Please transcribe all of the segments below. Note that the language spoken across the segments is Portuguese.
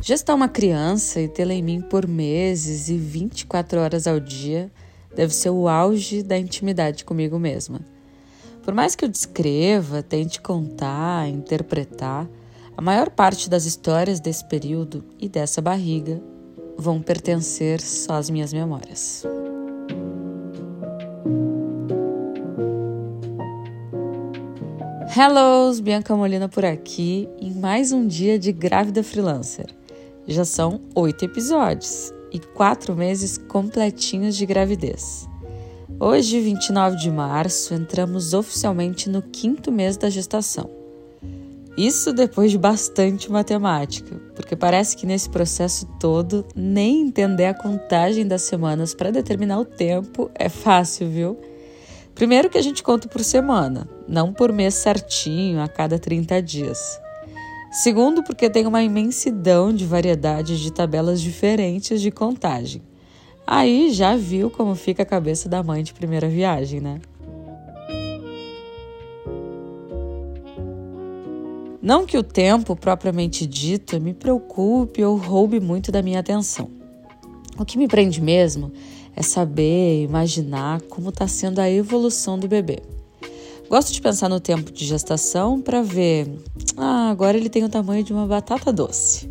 Gestar uma criança e tê-la em mim por meses e 24 horas ao dia deve ser o auge da intimidade comigo mesma. Por mais que eu descreva, tente contar, interpretar, a maior parte das histórias desse período e dessa barriga vão pertencer só às minhas memórias. Hello, Bianca Molina por aqui em mais um dia de Grávida Freelancer. Já são oito episódios e quatro meses completinhos de gravidez. Hoje, 29 de março, entramos oficialmente no quinto mês da gestação. Isso depois de bastante matemática, porque parece que nesse processo todo, nem entender a contagem das semanas para determinar o tempo é fácil, viu? Primeiro que a gente conta por semana, não por mês certinho, a cada 30 dias. Segundo, porque tem uma imensidão de variedades de tabelas diferentes de contagem. Aí já viu como fica a cabeça da mãe de primeira viagem, né? Não que o tempo propriamente dito me preocupe ou roube muito da minha atenção. O que me prende mesmo é saber, imaginar como está sendo a evolução do bebê. Gosto de pensar no tempo de gestação para ver, ah, agora ele tem o tamanho de uma batata doce.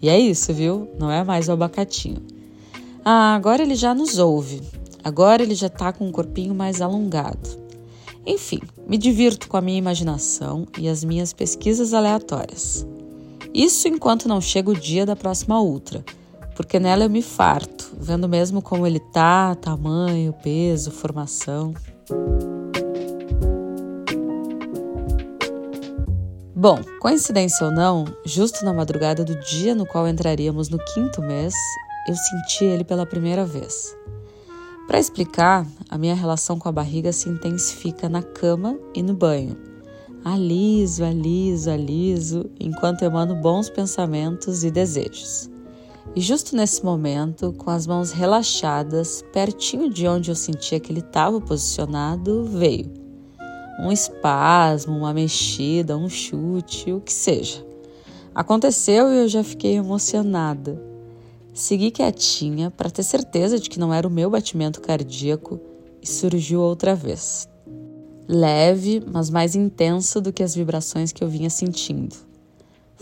E é isso, viu? Não é mais o abacatinho. Ah, agora ele já nos ouve. Agora ele já está com um corpinho mais alongado. Enfim, me divirto com a minha imaginação e as minhas pesquisas aleatórias. Isso enquanto não chega o dia da próxima ultra, porque nela eu me farto, vendo mesmo como ele tá, tamanho, peso, formação. Bom, coincidência ou não, justo na madrugada do dia no qual entraríamos no quinto mês, eu senti ele pela primeira vez. Para explicar, a minha relação com a barriga se intensifica na cama e no banho. Aliso, aliso, aliso, enquanto emano bons pensamentos e desejos. E justo nesse momento, com as mãos relaxadas, pertinho de onde eu sentia que ele estava posicionado, veio um espasmo, uma mexida, um chute, o que seja. Aconteceu e eu já fiquei emocionada. Segui quietinha para ter certeza de que não era o meu batimento cardíaco e surgiu outra vez. Leve, mas mais intenso do que as vibrações que eu vinha sentindo.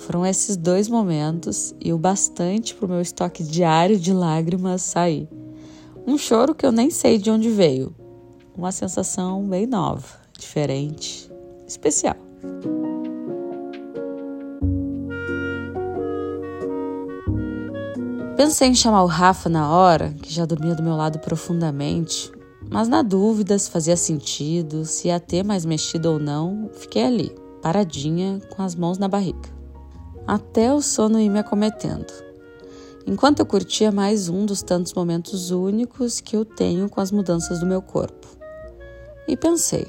Foram esses dois momentos e o bastante para o meu estoque diário de lágrimas sair. Um choro que eu nem sei de onde veio. Uma sensação bem nova, diferente, especial. Pensei em chamar o Rafa na hora, que já dormia do meu lado profundamente, mas na dúvida se fazia sentido, se ia ter mais mexido ou não, fiquei ali, paradinha, com as mãos na barriga. Até o sono ir me acometendo. Enquanto eu curtia mais um dos tantos momentos únicos que eu tenho com as mudanças do meu corpo. E pensei: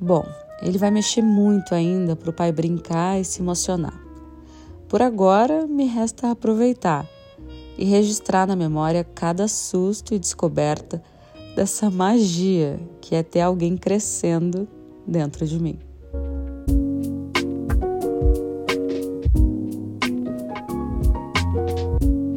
bom, ele vai mexer muito ainda para o pai brincar e se emocionar. Por agora, me resta aproveitar e registrar na memória cada susto e descoberta dessa magia que é ter alguém crescendo dentro de mim.